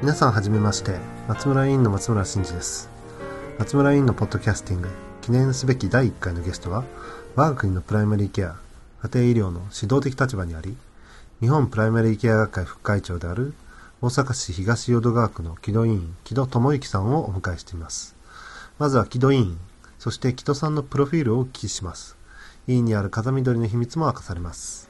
皆さんはじめまして松村委員の松村真嗣です。松村委員のポッドキャスティング記念すべき第1回のゲストは我が国のプライマリーケア家庭医療の指導的立場にあり日本プライマリーケア学会副会長である大阪市東淀川区の木戸委員木戸智之さんをお迎えしています。まずは木戸委員そして木戸さんのプロフィールをお聞きします。委員にある風緑の秘密も明かされます。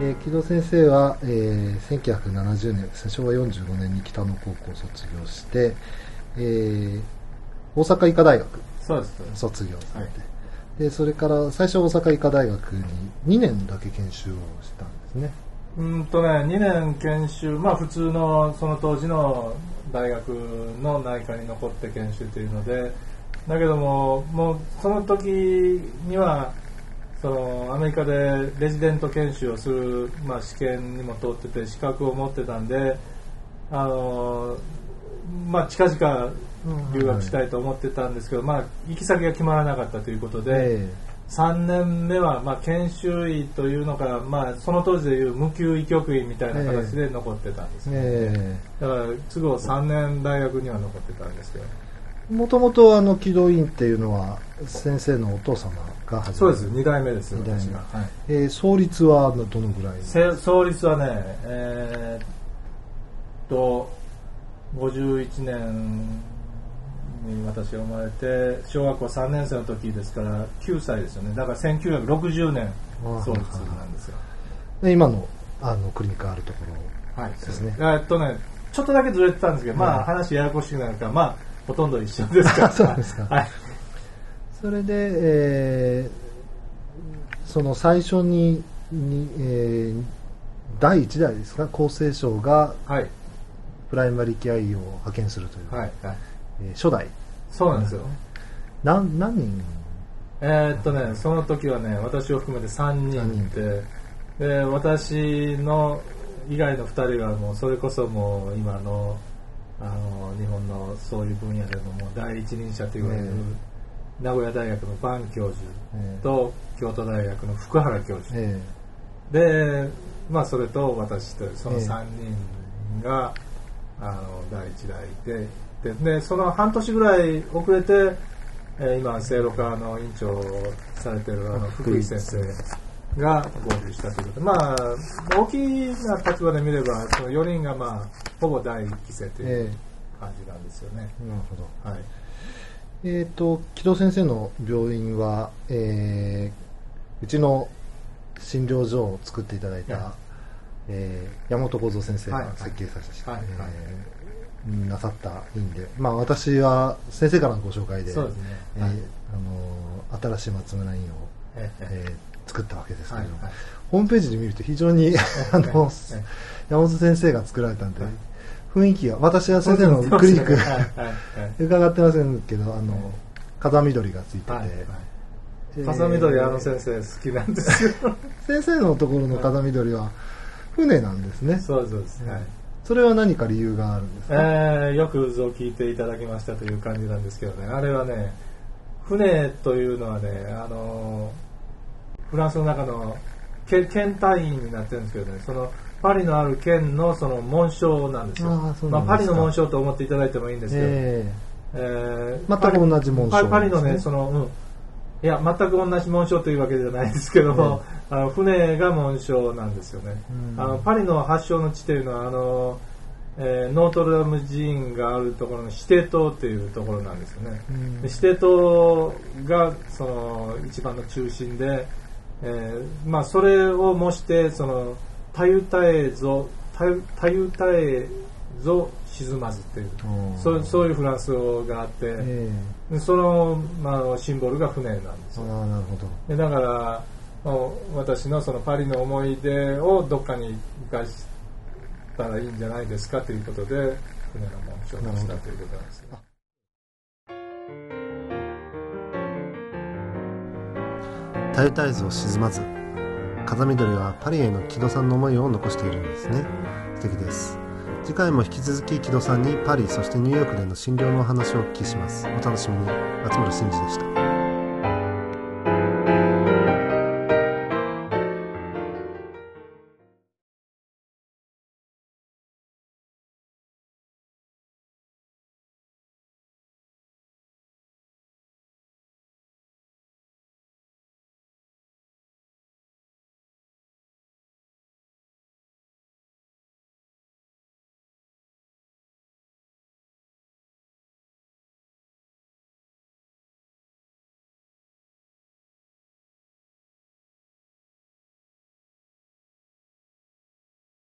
えー、木戸先生は、えー、1970年昭和45年に北野高校を卒業して、えー、大阪医科大学。卒業されて、はいでそれから最初大阪医科大学に2年だけ研修をしたんですねうんとね、2年研修、まあ普通のその当時の大学の内科に残って研修というので、だけども、もうその時には、そのアメリカでレジデント研修をする、まあ、試験にも通ってて資格を持ってたんで、あのまあ、近々留学したいと思ってたんですけど、まあ、行き先が決まらなかったということで、え3年目は、まあ、研修医というのか、まあ、その当時でいう無給医局員みたいな形で残ってたんですね、え。だから都合3年大学には残ってたんですけど、もともとあの木戸院っていうのは先生のお父様が始めそうです。2代目です二代目。私が、はい。えー創立はどのぐらい？せ創立はねえーっと51年に私が生まれて小学校3年生の時ですから9歳ですよね。だから1960年創立なんですよ。で今のあのクリニックあるところはい、ですね。えっとね、ちょっとだけずれてたんですけど、まあ話ややこしくなるから、まあほとんど一緒ですから。そうですかはい。それで、えーその最初にに、えー第1代ですか？厚生省がはい。プライマリーケア医を派遣するという、はい。はい。えー初代そうなんですよ。何何人？えーっとね、その時はね、私を含めて3人いて、で、私の以外の2人はもうそれこそもう今の、あの、日本のそういう分野でももう第一人者と言われる、え名古屋大学のバン教授えーと京都大学の福原教授。えで、まあ、それと私とそのええ3人が、あの第一代でででその半年ぐらい遅れて、えー今聖路科の院長をされてるあの福井先生が合流したということ。でまあ大きな立場で見ればその4人がまあほぼ第一期生というえ感じなんですよね。ーなるほど。はい。えっ、と木戸先生の病院は、えーうちの診療所を作っていただいた、はい。えー山本幸三先生はい。が設計させて、はい。はい。えーなさった院で、まあ、私は先生からのご紹介でそうですね。えーはい。あのー新しい松村院を、ええ。えー作ったわけですけれども、はいはい。ホームページで見ると非常にあのええ。山本先生が作られたんで、はい。雰囲気が私は先生のクリニックはいはいはい。伺ってませんけどあの風緑がついてて、風緑あの先生好きなんですよ。先生のところの風緑は船なんですね。そうそうです。はい。それは何か理由があるんですか、えーよくぞ聞いていただきましたという感じなんですけどね、あれはね、船というのはね、あのフランスの中のけ県単位になってるんですけどね、そのパリのある県のその紋章なんですよ。まあ、パリの紋章と思っていただいてもいいんですけど、ええー全く同じ紋章パリパリのね、その、うん。いや、全く同じ紋章というわけではないですけども、あの船が紋章なんですよね。うんあのパリの発祥の地というのは、あの、えーノートルダム寺院があるところのシテ島っていうところなんですよね。うんでシテ島がその一番の中心で、えーまあそれを模してそのたゆたえぞたゆたゆたえぞ沈まずっていううんそうそういうフランス語があって、えでその、まあ、シンボルが船なんですよ。えああなるほどでだから、まあ私のそのパリの思い出をどっかに生かしたらいいんじゃないですかということで船の紋章にしたということなんですよ。たゆたえずを沈まず風緑はパリへの木戸さんの思いを残しているんですね。素敵です。次回も引き続き木戸さんにパリそしてニューヨークでの診療のお話をお聞きします。お楽しみに。松村真二でした。